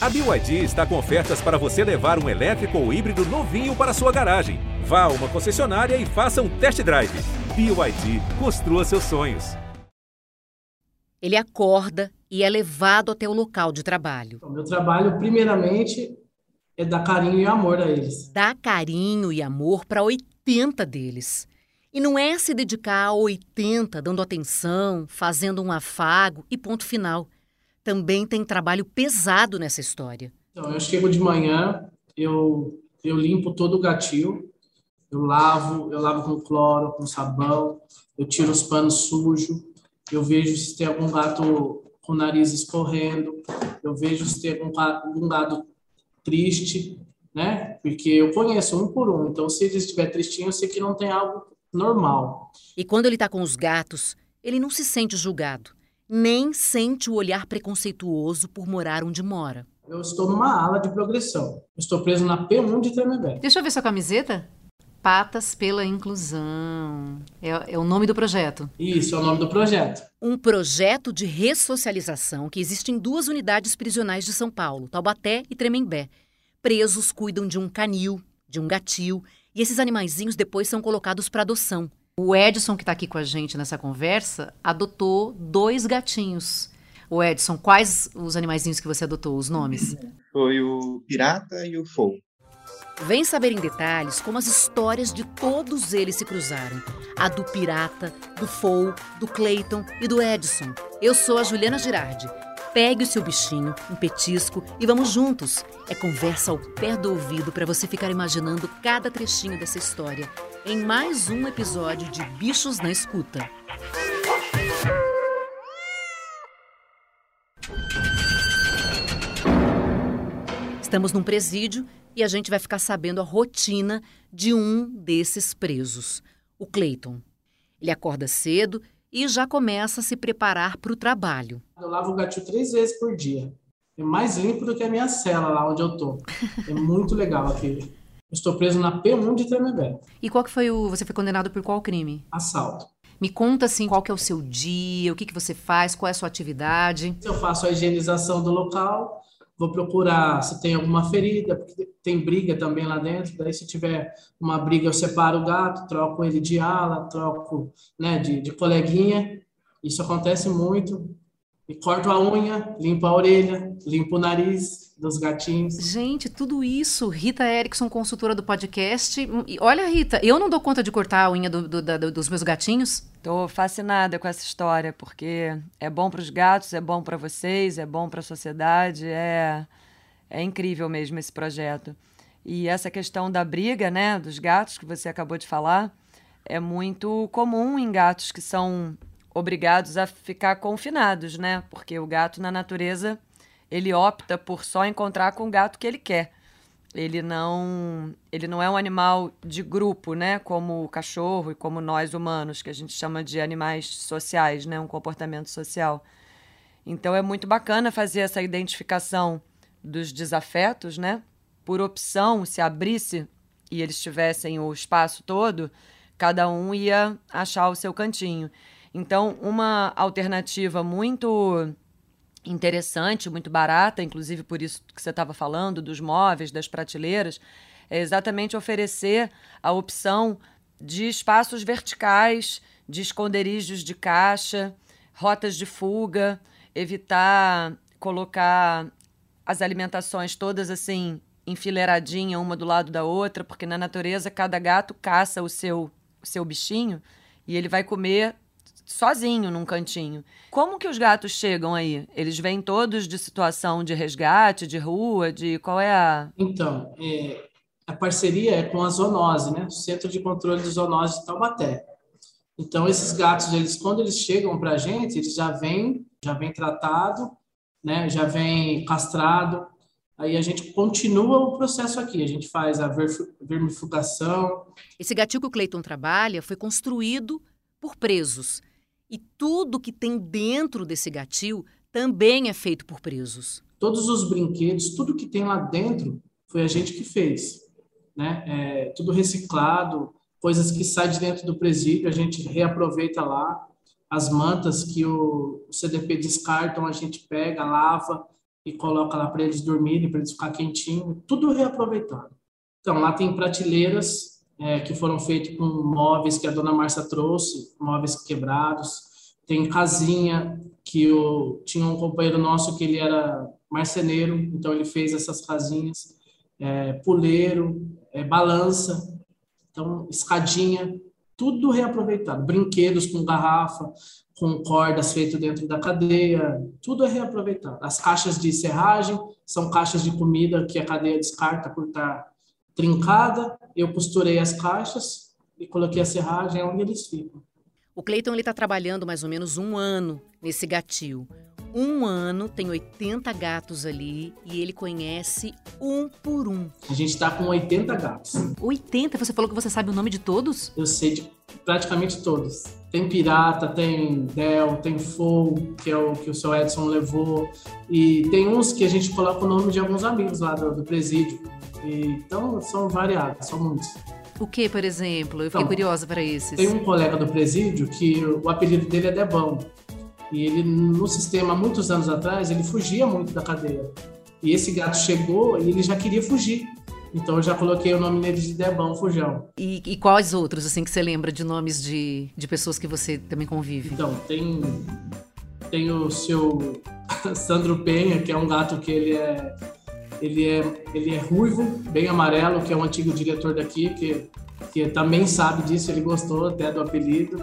A BYD está com ofertas para você levar um elétrico ou híbrido novinho para sua garagem. Vá a uma concessionária e faça um test drive. BYD, construa seus sonhos. Ele acorda e é levado até o local de trabalho. O meu trabalho, primeiramente, é dar carinho e amor a eles. Dá carinho e amor para 80 deles. E não é se dedicar a 80 dando atenção, fazendo um afago e ponto final. Também tem trabalho pesado nessa história. Então, eu chego de manhã, eu, eu limpo todo o gatil, eu lavo, eu lavo com cloro, com sabão, eu tiro os panos sujos, eu vejo se tem algum gato com o nariz escorrendo, eu vejo se tem algum gato, algum gato triste, né? Porque eu conheço um por um, então se ele estiver tristinho, eu sei que não tem algo normal. E quando ele está com os gatos, ele não se sente julgado, nem sente o olhar preconceituoso por morar onde mora. Eu estou numa ala de progressão. Eu estou preso na P1 de Tremembé. Deixa eu ver sua camiseta. Patas pela Inclusão. É, é, o nome do projeto. Isso, é o nome do projeto. Um projeto de ressocialização que existe em duas unidades prisionais de São Paulo, Taubaté e Tremembé. Presos cuidam de um canil, de um gatil, e esses animaizinhos depois são colocados para adoção. O Edson, que está aqui com a gente nessa conversa, adotou dois gatinhos. O Edson, quais os animaizinhos que você adotou, os nomes? Foi o Pirata e o Fou. Vem saber em detalhes como as histórias de todos eles se cruzaram. A do Pirata, do Fou, do Clayton e do Edson. Eu sou a Juliana Girardi. Pegue o seu bichinho, um petisco e vamos juntos. É conversa ao pé do ouvido para você ficar imaginando cada trechinho dessa história em mais um episódio de Bichos na Escuta. Estamos num presídio e a gente vai ficar sabendo a rotina de um desses presos, o Clayton. Ele acorda cedo e já começa a se preparar para o trabalho. Eu lavo o gatinho três vezes por dia. É mais limpo do que a minha cela lá onde eu tô. É muito legal aqui. Estou preso na P1 de Tremembé. E qual que foi o... Você foi condenado por qual crime? Assalto. Me conta, assim, qual que é o seu dia, o que, que você faz, qual é a sua atividade. Eu faço a higienização do local, vou procurar se tem alguma ferida, porque tem briga também lá dentro. Daí, se tiver uma briga, eu separo o gato, troco ele de ala, troco né, de, de coleguinha. Isso acontece muito. E corto a unha, limpo a orelha, limpo o nariz dos gatinhos. Gente, tudo isso. Rita Erickson, consultora do podcast. E olha, Rita, eu não dou conta de cortar a unha do, do, do, dos meus gatinhos. Tô fascinada com essa história, porque é bom para os gatos, é bom para vocês, é bom para a sociedade, é, é incrível mesmo esse projeto. E essa questão da briga, né, dos gatos que você acabou de falar, é muito comum em gatos que são obrigados a ficar confinados, né? Porque o gato na natureza ele opta por só encontrar com o gato que ele quer. Ele não, ele não é um animal de grupo, né? Como o cachorro e como nós humanos, que a gente chama de animais sociais, né? Um comportamento social. Então é muito bacana fazer essa identificação dos desafetos, né? Por opção, se abrisse e eles tivessem o espaço todo, cada um ia achar o seu cantinho. Então, uma alternativa muito interessante, muito barata, inclusive por isso que você estava falando, dos móveis, das prateleiras, é exatamente oferecer a opção de espaços verticais, de esconderijos de caixa, rotas de fuga, evitar colocar as alimentações todas assim enfileiradinha uma do lado da outra, porque na natureza cada gato caça o seu o seu bichinho e ele vai comer sozinho num cantinho. Como que os gatos chegam aí? Eles vêm todos de situação de resgate, de rua, de qual é a... Então, é, a parceria é com a Zoonose, né? O Centro de Controle de Zoonose de Taubaté. Então, esses gatos, eles, quando eles chegam para a gente, eles já vêm, já vem tratado, né? Já vem castrado. Aí a gente continua o processo aqui. A gente faz a vermifugação. Esse gatinho que o Cleiton trabalha foi construído por presos. E tudo que tem dentro desse gatil também é feito por presos. Todos os brinquedos, tudo que tem lá dentro foi a gente que fez. Né? É, tudo reciclado, coisas que saem de dentro do presídio, a gente reaproveita lá. As mantas que o CDP descartam, a gente pega, lava e coloca lá para eles dormirem, para eles ficar quentinho, tudo reaproveitado. Então, lá tem prateleiras é, que foram feitas com móveis que a dona Márcia trouxe, móveis quebrados. Tem casinha que eu tinha um companheiro nosso que ele era marceneiro, então ele fez essas casinhas. É, puleiro, é, balança, então escadinha, tudo reaproveitado. Brinquedos com garrafa, com cordas feitas dentro da cadeia, tudo é reaproveitado. As caixas de serragem são caixas de comida que a cadeia descarta por estar trincada, eu costurei as caixas e coloquei a serragem onde eles ficam. O Cleiton está trabalhando mais ou menos um ano nesse gatil. Um ano, tem 80 gatos ali e ele conhece um por um. A gente está com 80 gatos. 80? Você falou que você sabe o nome de todos? Eu sei de praticamente todos. Tem Pirata, tem Del, tem Fogo, que é o que o seu Edson levou. E tem uns que a gente coloca o nome de alguns amigos lá do, do presídio. Então, são variados, são muitos. O que, por exemplo? Eu fiquei então, curiosa para esses. Tem um colega do presídio que o apelido dele é Debão. E ele, no sistema, muitos anos atrás, ele fugia muito da cadeia. E esse gato chegou e ele já queria fugir. Então eu já coloquei o nome nele de Debão Fujão. E, e quais outros, assim, que você lembra de nomes de, de pessoas que você também convive? Então, tem, tem o seu Sandro Penha, que é um gato que ele é ele é, ele é ruivo, bem amarelo, que é um antigo diretor daqui, que, que também sabe disso, ele gostou até do apelido.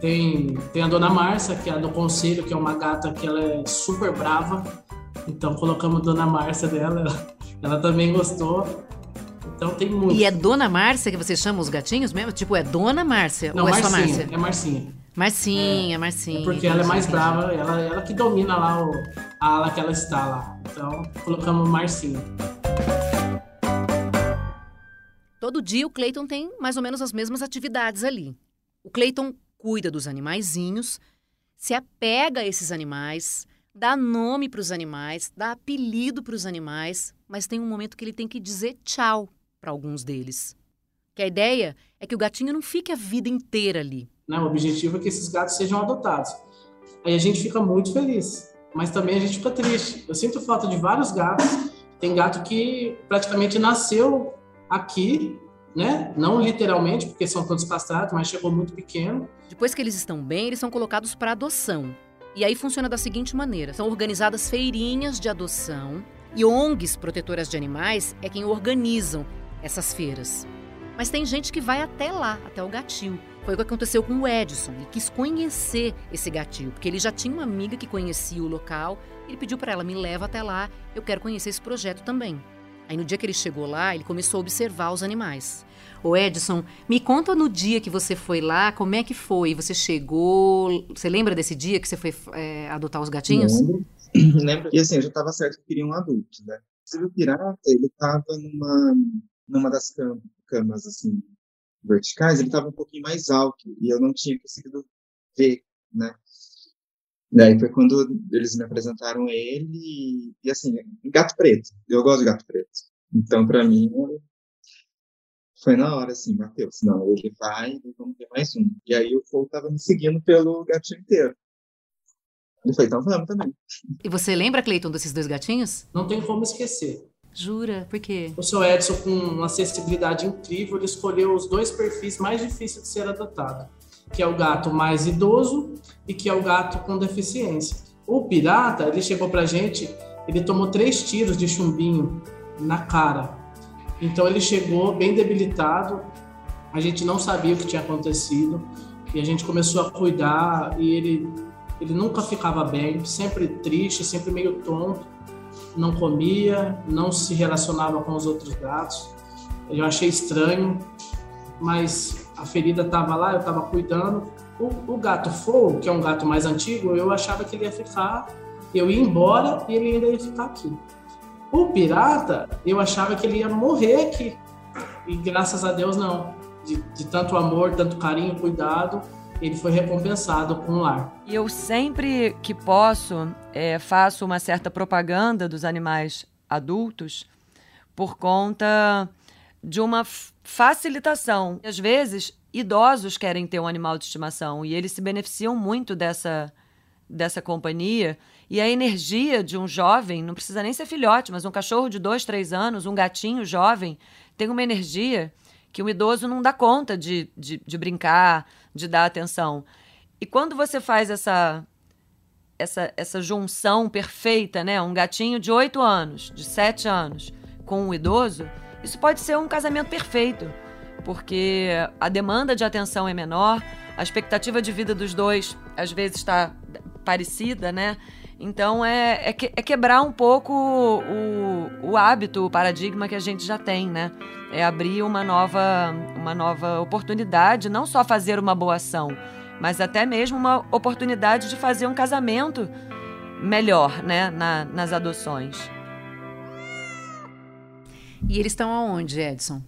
Tem, tem a dona Márcia, que é a do conselho, que é uma gata que ela é super brava. Então colocamos dona Márcia dela, ela, ela também gostou. Então tem muito. E é Dona Márcia que você chama os gatinhos mesmo? Tipo, é Dona Márcia Não, ou é só Márcia? É Marcinha. Marcinha, é, Marcinha. É porque ela é mais brava, ela, ela que domina lá o, a ala que ela está lá. Então, colocamos Marcinha. Todo dia o Cleiton tem mais ou menos as mesmas atividades ali. O Cleiton cuida dos animaizinhos, se apega a esses animais, dá nome para os animais, dá apelido para os animais, mas tem um momento que ele tem que dizer tchau para alguns deles. Que a ideia é que o gatinho não fique a vida inteira ali. Né? O objetivo é que esses gatos sejam adotados. Aí a gente fica muito feliz, mas também a gente fica triste. Eu sinto falta de vários gatos. Tem gato que praticamente nasceu aqui, né? Não literalmente, porque são todos castrados, mas chegou muito pequeno. Depois que eles estão bem, eles são colocados para adoção. E aí funciona da seguinte maneira: são organizadas feirinhas de adoção e ONGs protetoras de animais é quem organizam essas feiras. Mas tem gente que vai até lá, até o gatil. Foi o que aconteceu com o Edson. Ele quis conhecer esse gatil, porque ele já tinha uma amiga que conhecia o local. Ele pediu para ela: me leva até lá, eu quero conhecer esse projeto também. Aí no dia que ele chegou lá, ele começou a observar os animais. Ô Edson, me conta no dia que você foi lá, como é que foi? Você chegou. Você lembra desse dia que você foi é, adotar os gatinhos? Lembro. Lembro. E assim, eu já estava certo que queria um adulto, né? O pirata, ele estava numa, numa das camas assim, verticais, ele estava um pouquinho mais alto e eu não tinha conseguido ver, né? Daí foi quando eles me apresentaram ele e, e assim, gato preto. Eu gosto de gato preto. Então, para mim, foi na hora, assim, Matheus, não, ele vai e vamos ter mais um. E aí o Fogo tava me seguindo pelo gatinho inteiro. Ele foi, então vamos também. E você lembra, Cleiton, desses dois gatinhos? Não tem como esquecer. Jura? Por quê? O seu Edson, com uma acessibilidade incrível, ele escolheu os dois perfis mais difíceis de ser adotado, que é o gato mais idoso e que é o gato com deficiência. O pirata, ele chegou pra gente, ele tomou três tiros de chumbinho na cara. Então ele chegou bem debilitado, a gente não sabia o que tinha acontecido e a gente começou a cuidar e ele ele nunca ficava bem, sempre triste, sempre meio tonto não comia, não se relacionava com os outros gatos. Eu achei estranho, mas a ferida estava lá, eu estava cuidando. O, o gato Fogo, que é um gato mais antigo, eu achava que ele ia ficar, eu ia embora e ele ainda ia ficar aqui. O pirata, eu achava que ele ia morrer aqui. E graças a Deus não. De, de tanto amor, tanto carinho, cuidado, ele foi recompensado com um lar. E eu sempre que posso é, faço uma certa propaganda dos animais adultos por conta de uma facilitação. Às vezes, idosos querem ter um animal de estimação e eles se beneficiam muito dessa, dessa companhia E a energia de um jovem, não precisa nem ser filhote, mas um cachorro de dois, três anos, um gatinho jovem, tem uma energia que um idoso não dá conta de, de, de brincar, de dar atenção. E quando você faz essa, essa, essa junção perfeita, né? Um gatinho de oito anos, de sete anos, com um idoso, isso pode ser um casamento perfeito, porque a demanda de atenção é menor, a expectativa de vida dos dois às vezes está parecida, né? Então é, é, que, é, quebrar um pouco o, o hábito, o paradigma que a gente já tem, né? É abrir uma nova, uma nova oportunidade, não só fazer uma boa ação, mas até mesmo uma oportunidade de fazer um casamento melhor, né? Na, nas adoções. E eles estão aonde, Edson?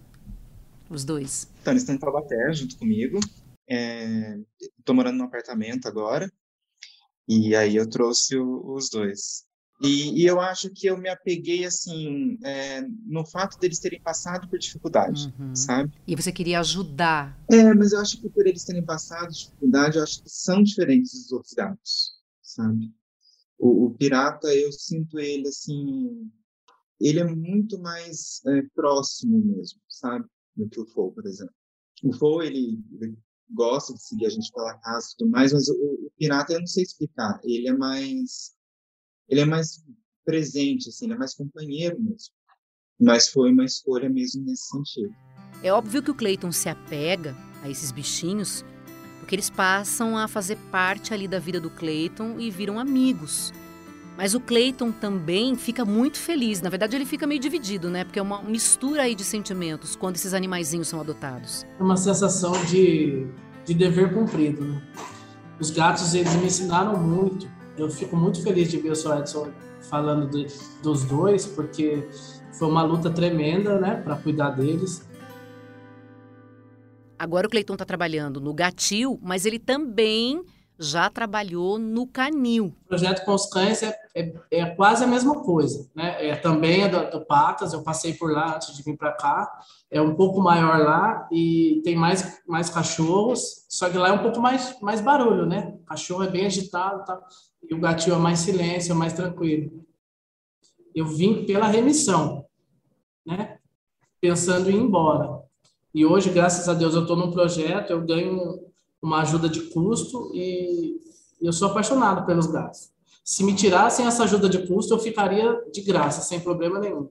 Os dois? Então, eles estão em Taubaté junto comigo. Estou é, morando num apartamento agora. E aí eu trouxe o, os dois. E, e, eu acho que eu me apeguei, assim, é, no fato deles terem passado por dificuldade, uhum. sabe? E você queria ajudar. É, mas eu acho que por eles terem passado dificuldade, eu acho que são diferentes dos outros gatos, sabe? O, o pirata, eu sinto ele, assim, ele é muito mais é, próximo mesmo, sabe? Do que o Fou, por exemplo. O Fou, ele, ele gosta de seguir a gente pela casa e tudo mais, mas o, o, pirata eu não sei explicar. Ele é mais ele é mais presente, assim, ele é mais companheiro mesmo. Mas foi uma escolha mesmo nesse sentido. É óbvio que o Clayton se apega a esses bichinhos, porque eles passam a fazer parte ali da vida do Clayton e viram amigos. Mas o Clayton também fica muito feliz. Na verdade, ele fica meio dividido, né? Porque é uma mistura aí de sentimentos quando esses animaizinhos são adotados. É uma sensação de, de dever cumprido, né? Os gatos, eles me ensinaram muito. Eu fico muito feliz de ver o Sr. Edson falando de, dos dois, porque foi uma luta tremenda, né? Para cuidar deles. Agora o Cleiton está trabalhando no gatil, mas ele também já trabalhou no canil. O projeto com os cães é, é, é quase a mesma coisa, né? É, também é do, do, Patas, eu passei por lá antes de vir para cá, é um pouco maior lá e tem mais, mais cachorros, só que lá é um pouco mais, mais barulho, né? O cachorro é bem agitado tá? e o gatinho é mais silêncio, é mais tranquilo. Eu vim pela remissão, né? Pensando em ir embora. E hoje, graças a Deus, eu estou num projeto, eu ganho uma ajuda de custo e eu sou apaixonado pelos gatos. Se me tirassem essa ajuda de custo, eu ficaria de graça, sem problema nenhum.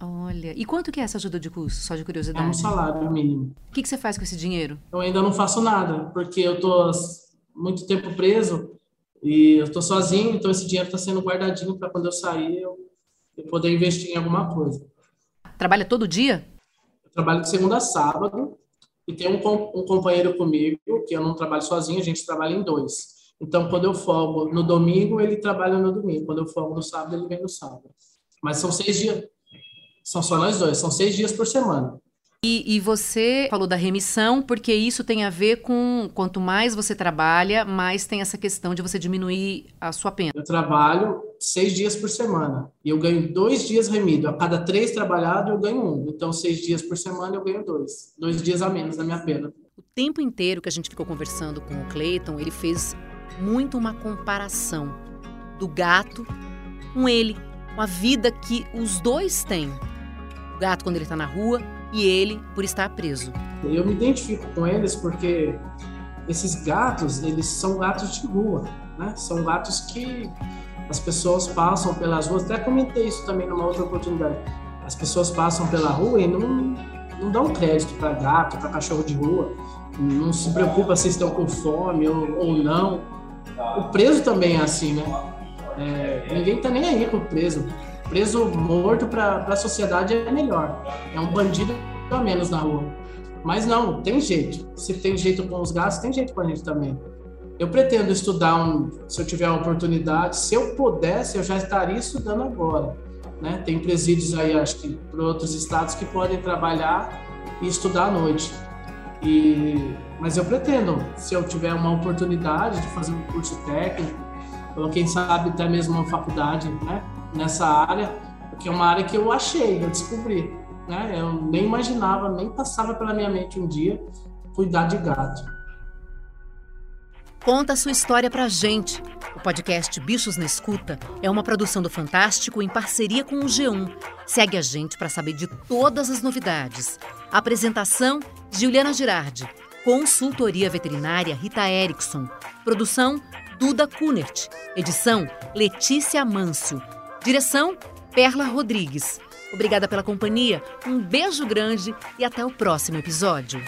Olha, e quanto que é essa ajuda de custo, só de curiosidade? É um salário mínimo. O que, que você faz com esse dinheiro? Eu ainda não faço nada, porque eu estou muito tempo preso e eu estou sozinho, então esse dinheiro está sendo guardadinho para quando eu sair eu, eu poder investir em alguma coisa. Trabalha todo dia? Eu trabalho de segunda a sábado, e tem um, um companheiro comigo, que eu não trabalho sozinho, a gente trabalha em dois. Então, quando eu folgo no domingo, ele trabalha no domingo. Quando eu folgo no sábado, ele vem no sábado. Mas são seis dias. São só nós dois, são seis dias por semana. E, e, você falou da remissão, porque isso tem a ver com quanto mais você trabalha, mais tem essa questão de você diminuir a sua pena. Eu trabalho seis dias por semana e eu ganho dois dias remido. A cada três trabalhados, eu ganho um. Então, seis dias por semana, eu ganho dois. Dois dias a menos na minha pena. O tempo inteiro que a gente ficou conversando com o Clayton, ele fez muito uma comparação do gato com ele, com a vida que os dois têm. O gato, quando ele está na rua, e ele por estar preso. Eu me identifico com eles porque esses gatos, eles são gatos de rua, né? São gatos que as pessoas passam pelas ruas. Até comentei isso também numa outra oportunidade. As pessoas passam pela rua e não, não dão crédito para gato, para cachorro de rua. Não se preocupa se estão com fome ou, ou não. O preso também é assim, né? É, ninguém tá nem aí com o preso preso morto para a sociedade é melhor. É um bandido a menos na rua. Mas não, tem jeito. Se tem jeito com os gatos, tem jeito com a gente também. Eu pretendo estudar, um, se eu tiver a oportunidade, se eu pudesse, eu já estaria estudando agora. Né? Tem presídios aí, acho que, para outros estados que podem trabalhar e estudar à noite. E, mas eu pretendo, se eu tiver uma oportunidade de fazer um curso técnico, ou quem sabe até mesmo uma faculdade, né? Nessa área, porque é uma área que eu achei, eu descobri. Né? Eu nem imaginava, nem passava pela minha mente um dia cuidar de gato. Conta a sua história pra gente. O podcast Bichos na Escuta é uma produção do Fantástico em parceria com o G1. Segue a gente para saber de todas as novidades. Apresentação: Juliana Girardi. Consultoria veterinária Rita Erickson. Produção: Duda Kunert. Edição: Letícia Mâncio. Direção: Perla Rodrigues. Obrigada pela companhia, um beijo grande e até o próximo episódio.